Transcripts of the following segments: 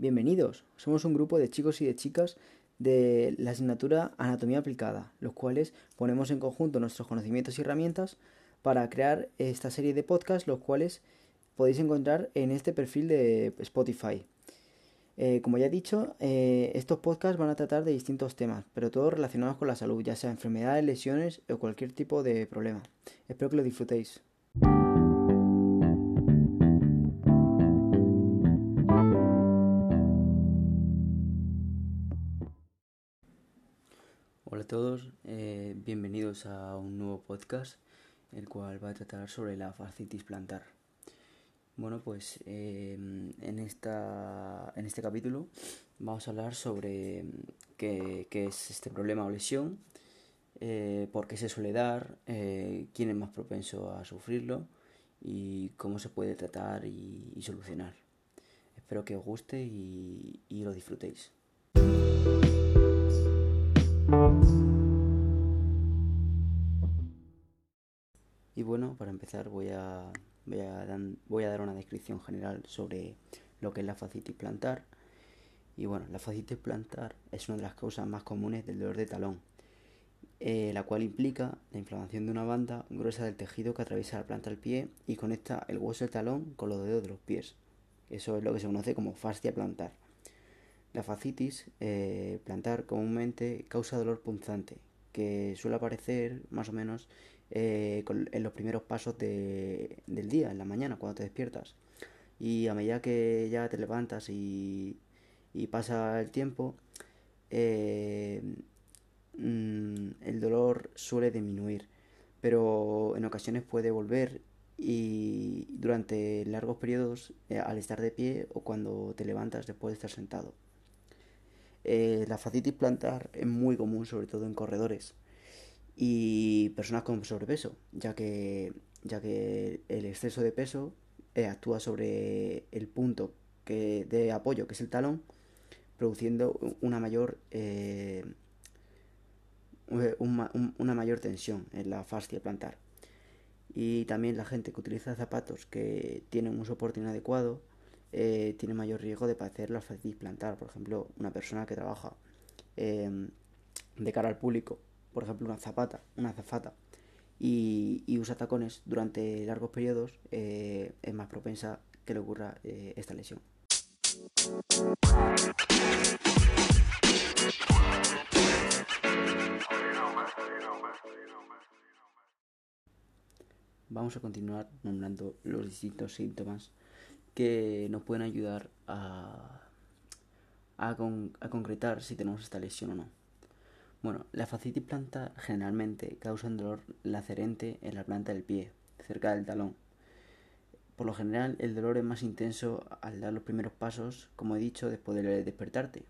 Bienvenidos, somos un grupo de chicos y de chicas de la asignatura Anatomía Aplicada, los cuales ponemos en conjunto nuestros conocimientos y herramientas para crear esta serie de podcasts, los cuales podéis encontrar en este perfil de Spotify. Eh, como ya he dicho, eh, estos podcasts van a tratar de distintos temas, pero todos relacionados con la salud, ya sea enfermedades, lesiones o cualquier tipo de problema. Espero que lo disfrutéis. Todos, eh, bienvenidos a un nuevo podcast, el cual va a tratar sobre la fascitis plantar. Bueno, pues em, en, esta, en este capítulo vamos a hablar sobre qué, es este problema o lesión, eh, por qué se suele dar, eh, quién es más propenso a sufrirlo y cómo se puede tratar y, solucionar. Espero que os guste y lo disfrutéis. Y bueno, para empezar voy a, voy a, dar una descripción general sobre lo que es la fascitis plantar. Y bueno, la fascitis plantar es una de las causas más comunes del dolor de talón, eh, la cual implica la inflamación de una banda gruesa del tejido que atraviesa la planta del pie y conecta el hueso del talón con los dedos de los pies. Eso es lo que se conoce como fascia plantar. La fascitis eh, plantar comúnmente causa dolor punzante, que suele aparecer más o menos eh, en los primeros pasos del día, en la mañana, cuando te despiertas. Y a medida que ya te levantas y, pasa el tiempo, eh, mm, el dolor suele disminuir, pero en ocasiones puede volver y durante largos periodos al estar de pie o cuando te levantas después de estar sentado. Eh, la fascitis plantar es muy común, sobre todo en corredores y personas con sobrepeso, ya que, ya que el exceso de peso eh, actúa sobre el punto de apoyo, que es el talón, produciendo una mayor, eh, una mayor tensión en la fascia plantar. Y también la gente que utiliza zapatos que tienen un soporte inadecuado eh, tiene mayor riesgo de padecer la fascitis plantar. Por ejemplo, una persona que trabaja em, de cara al público, por ejemplo, una zapata, una zafata, y, usa tacones durante largos periodos, eh, es más propensa que le ocurra eh, esta lesión. Vamos a continuar nombrando los distintos síntomas que nos pueden ayudar a, a, concretar si tenemos esta lesión o no. Bueno, la fascitis plantar generalmente causa un dolor lacerente en la planta del pie, cerca del talón. Por lo general, el dolor es más intenso al dar los primeros pasos, como he dicho, después de despertarte,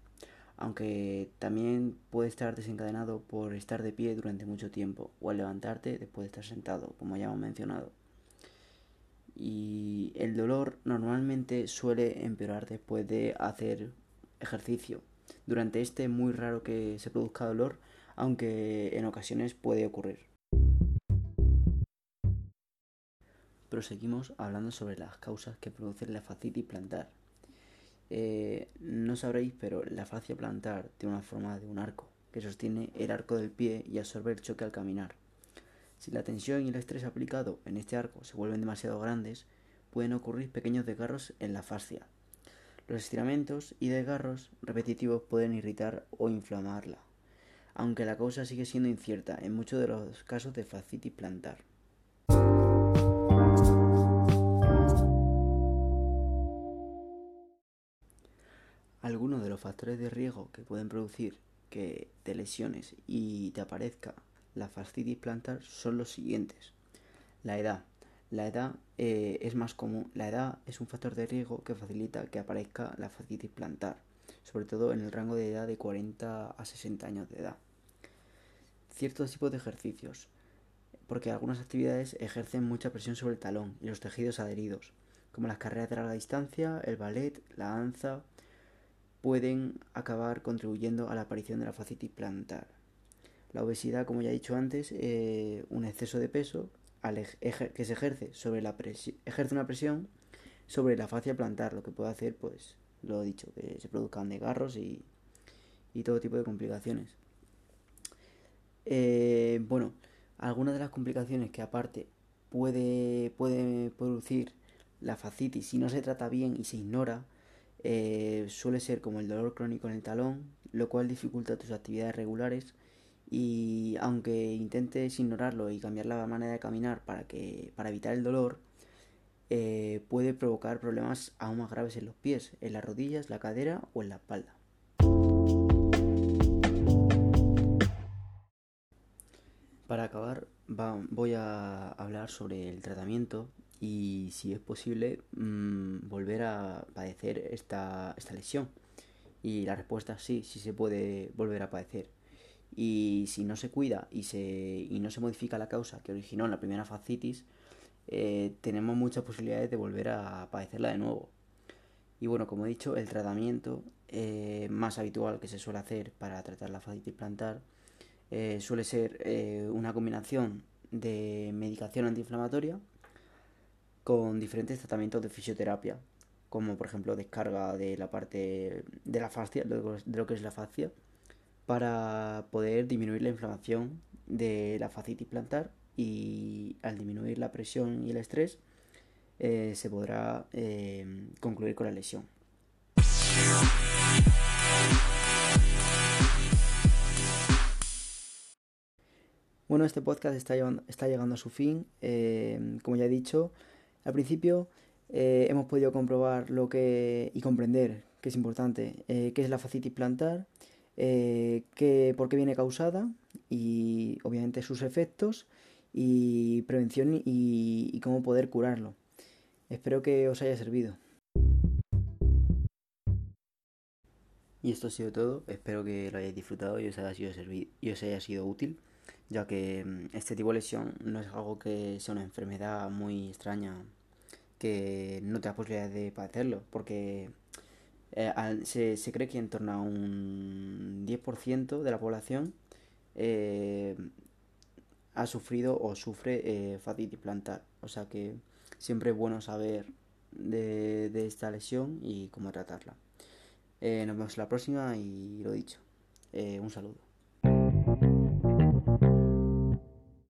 aunque también puede estar desencadenado por estar de pie durante mucho tiempo o al levantarte después de estar sentado, como ya hemos mencionado y el dolor normalmente suele empeorar después de hacer ejercicio. Durante este es muy raro que se produzca dolor, aunque en ocasiones puede ocurrir. Proseguimos hablando sobre las causas que producen la fascitis plantar. Eh, no sabréis, pero la fascia plantar tiene una forma de un arco que sostiene el arco del pie y absorbe el choque al caminar. Si la tensión y el estrés aplicado en este arco se vuelven demasiado grandes, pueden ocurrir pequeños desgarros en la fascia. Los estiramientos y desgarros repetitivos pueden irritar o inflamarla, aunque la causa sigue siendo incierta en muchos de los casos de fascitis plantar. Algunos de los factores de riesgo que pueden producir que te lesiones y te aparezca la fascitis plantar son los siguientes. La edad. La edad eh, es más común. La edad es un factor de riesgo que facilita que aparezca la fascitis plantar, sobre todo en el rango de edad de 40 a 60 años de edad. Ciertos tipos de ejercicios, porque algunas actividades ejercen mucha presión sobre el talón y los tejidos adheridos, como las carreras de larga distancia, el ballet, la danza, pueden acabar contribuyendo a la aparición de la fascitis plantar. La obesidad, como ya he dicho antes, eh, un exceso de peso que se ejerce sobre la ejerce una presión sobre la fascia plantar, lo que puede hacer pues lo he dicho, que se produzcan desgarros y, y todo tipo de complicaciones. Eh, bueno, algunas de las complicaciones que aparte puede, puede producir la fascitis si no se trata bien y se ignora, eh, suele ser como el dolor crónico en el talón, lo cual dificulta tus actividades regulares y aunque intentes ignorarlo y cambiar la manera de caminar para, que, para evitar el dolor, eh, puede provocar problemas aún más graves en los pies, en las rodillas, la cadera o en la espalda. Para acabar, voy a hablar sobre el tratamiento y si es posible mm, volver a padecer esta, esta lesión. Y la respuesta es sí, sí se puede volver a padecer. Y si no se cuida y, se, y no se modifica la causa que originó la primera fascitis, eh, tenemos muchas posibilidades de volver a padecerla de nuevo. Y bueno, como he dicho, el tratamiento eh, más habitual que se suele hacer para tratar la fascitis plantar eh, suele ser una combinación de medicación antiinflamatoria con diferentes tratamientos de fisioterapia, como por ejemplo descarga de la parte de la fascia, de lo que es la fascia, para poder disminuir la inflamación de la fascitis plantar y al disminuir la presión y el estrés eh, se podrá eh, concluir con la lesión. Bueno, este podcast está, llegando a su fin. Eh, como ya he dicho, al principio hemos podido comprobar lo que y comprender que es importante, qué es la fascitis plantar, qué, por qué viene causada y obviamente sus efectos y prevención y, cómo poder curarlo. Espero que os haya servido. Y esto ha sido todo, espero que lo hayáis disfrutado y os haya sido, y os haya sido útil, ya que mm, este tipo de lesión no es algo que sea una enfermedad muy extraña que no te da posibilidad de padecerlo, porque eh, se, se, cree que en torno a un 10% de la población eh, ha sufrido o sufre eh. O sea que siempre es bueno saber de, esta lesión y cómo tratarla. Eh, nos vemos la próxima y lo dicho. Un saludo.